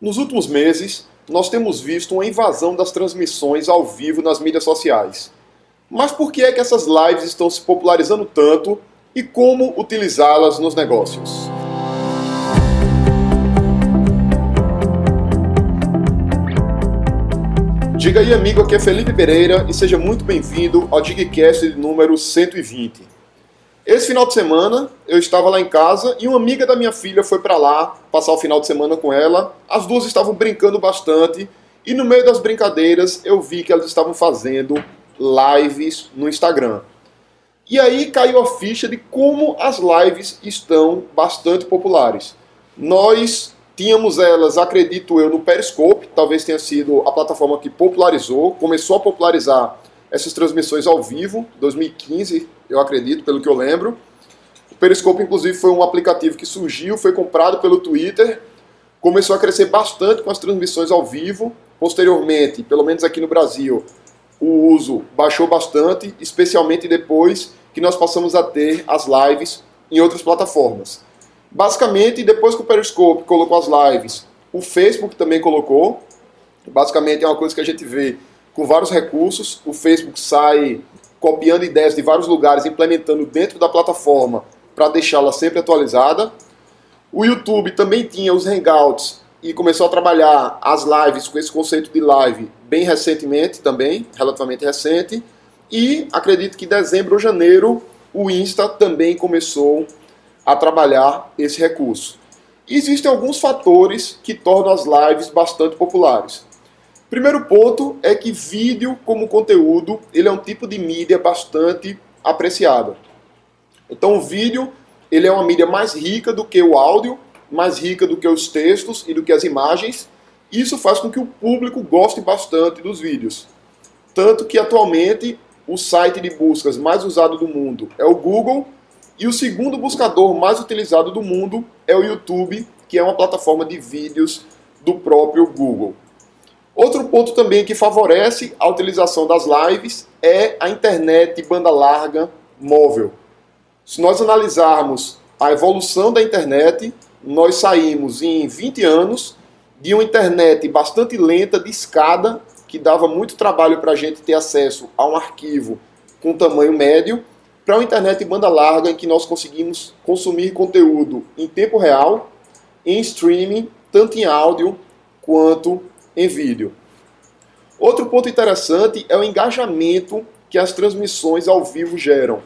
Nos últimos meses, nós temos visto uma invasão das transmissões ao vivo nas mídias sociais. Mas por que é que essas lives estão se popularizando tanto e como utilizá-las nos negócios? Diga aí, amigo, aqui é Felipe Pereira e seja muito bem-vindo ao Digcast número 120. Esse final de semana eu estava lá em casa e uma amiga da minha filha foi para lá passar o final de semana com ela. As duas estavam brincando bastante e no meio das brincadeiras eu vi que elas estavam fazendo lives no Instagram. E aí caiu a ficha de como as lives estão bastante populares. Nós tínhamos elas, acredito eu, no Periscope, talvez tenha sido a plataforma que popularizou, começou a popularizar essas transmissões ao vivo, 2015, eu acredito, pelo que eu lembro. O Periscope, inclusive, foi um aplicativo que surgiu, foi comprado pelo Twitter, começou a crescer bastante com as transmissões ao vivo. Posteriormente, pelo menos aqui no Brasil, o uso baixou bastante, especialmente depois que nós passamos a ter as lives em outras plataformas. Basicamente, depois que o Periscope colocou as lives, o Facebook também colocou. Basicamente é uma coisa que a gente vê com vários recursos. O Facebook sai copiando ideias de vários lugares, implementando dentro da plataforma para deixá-la sempre atualizada. O YouTube também tinha os Hangouts e começou a trabalhar as lives com esse conceito de live bem recentemente também, relativamente recente. E acredito que em dezembro ou janeiro o Insta também começou a trabalhar esse recurso. Existem alguns fatores que tornam as lives bastante populares. Primeiro ponto é que vídeo como conteúdo, ele é um tipo de mídia bastante apreciada. Então o vídeo, ele é uma mídia mais rica do que o áudio, mais rica do que os textos e do que as imagens. Isso faz com que o público goste bastante dos vídeos. Tanto que atualmente o site de buscas mais usado do mundo é o Google e o segundo buscador mais utilizado do mundo é o YouTube, que é uma plataforma de vídeos do próprio Google. Outro ponto também que favorece a utilização das lives é a internet banda larga móvel. Se nós analisarmos a evolução da internet, nós saímos em 20 anos de uma internet bastante lenta, de escada, que dava muito trabalho para a gente ter acesso a um arquivo com tamanho médio, para uma internet banda larga em que nós conseguimos consumir conteúdo em tempo real, em streaming, tanto em áudio quanto em vídeo. Outro ponto interessante é o engajamento que as transmissões ao vivo geram.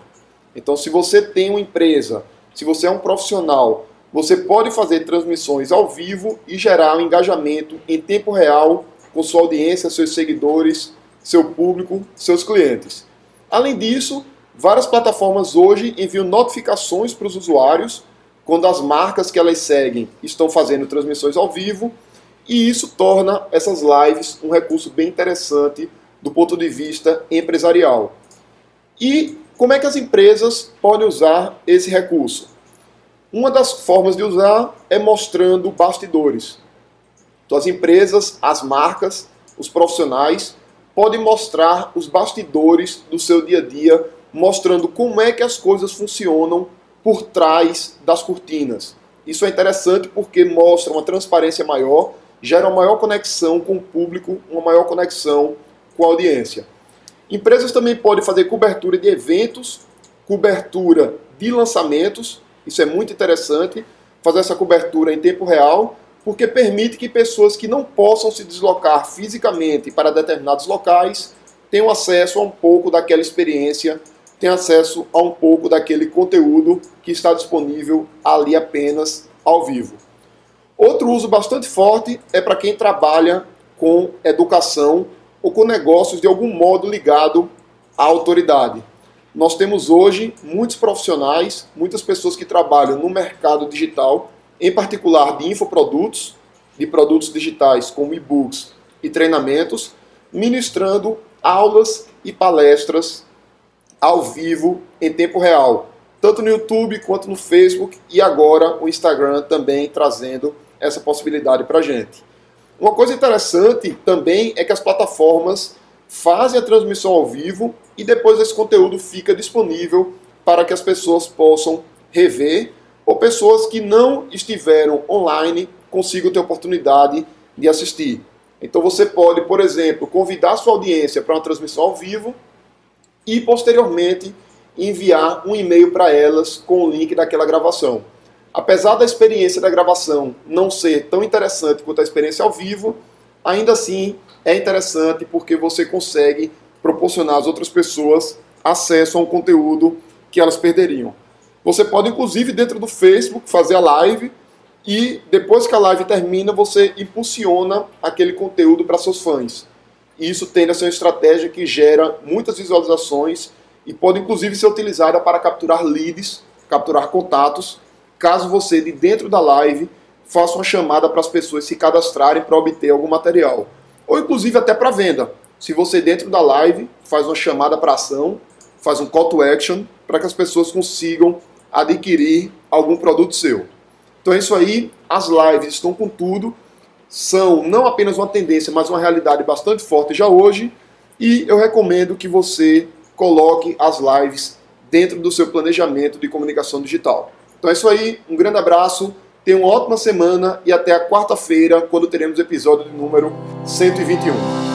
Então, se você tem uma empresa, se você é um profissional, você pode fazer transmissões ao vivo e gerar um engajamento em tempo real com sua audiência, seus seguidores, seu público, seus clientes. Além disso, várias plataformas hoje enviam notificações para os usuários quando as marcas que elas seguem estão fazendo transmissões ao vivo e isso torna essas lives um recurso bem interessante do ponto de vista empresarial. E como é que as empresas podem usar esse recurso? Uma das formas de usar é mostrando bastidores. Então, as empresas, as marcas, os profissionais podem mostrar os bastidores do seu dia a dia, mostrando como é que as coisas funcionam por trás das cortinas. Isso é interessante porque mostra uma transparência maior gera uma maior conexão com o público, uma maior conexão com a audiência. Empresas também podem fazer cobertura de eventos, cobertura de lançamentos, isso é muito interessante, fazer essa cobertura em tempo real, porque permite que pessoas que não possam se deslocar fisicamente para determinados locais tenham acesso a um pouco daquela experiência, tenham acesso a um pouco daquele conteúdo que está disponível ali apenas ao vivo. Outro uso bastante forte é para quem trabalha com educação ou com negócios de algum modo ligado à autoridade. Nós temos hoje muitos profissionais, muitas pessoas que trabalham no mercado digital, em particular de infoprodutos, de produtos digitais como e-books e treinamentos, ministrando aulas e palestras ao vivo em tempo real, tanto no YouTube quanto no Facebook e agora o Instagram também trazendo essa possibilidade para a gente. Uma coisa interessante também é que as plataformas fazem a transmissão ao vivo e depois esse conteúdo fica disponível para que as pessoas possam rever ou pessoas que não estiveram online consigam ter oportunidade de assistir. Então você pode, por exemplo, convidar sua audiência para uma transmissão ao vivo e posteriormente enviar um e-mail para elas com o link daquela gravação. Apesar da experiência da gravação não ser tão interessante quanto a experiência ao vivo, ainda assim é interessante porque você consegue proporcionar às outras pessoas acesso a um conteúdo que elas perderiam. Você pode, inclusive, dentro do Facebook, fazer a live e depois que a live termina, você impulsiona aquele conteúdo para seus fãs. E isso tende a ser uma estratégia que gera muitas visualizações e pode inclusive ser utilizada para capturar leads, capturar contatos, caso você de dentro da live faça uma chamada para as pessoas se cadastrarem para obter algum material, ou inclusive até para venda. Se você dentro da live faz uma chamada para ação, faz um call to action para que as pessoas consigam adquirir algum produto seu. Então é isso aí, as lives estão com tudo, são não apenas uma tendência, mas uma realidade bastante forte já hoje, e eu recomendo que você coloque as lives dentro do seu planejamento de comunicação digital. Então é isso aí, um grande abraço, tenha uma ótima semana e até a quarta-feira, quando teremos o episódio de número 121.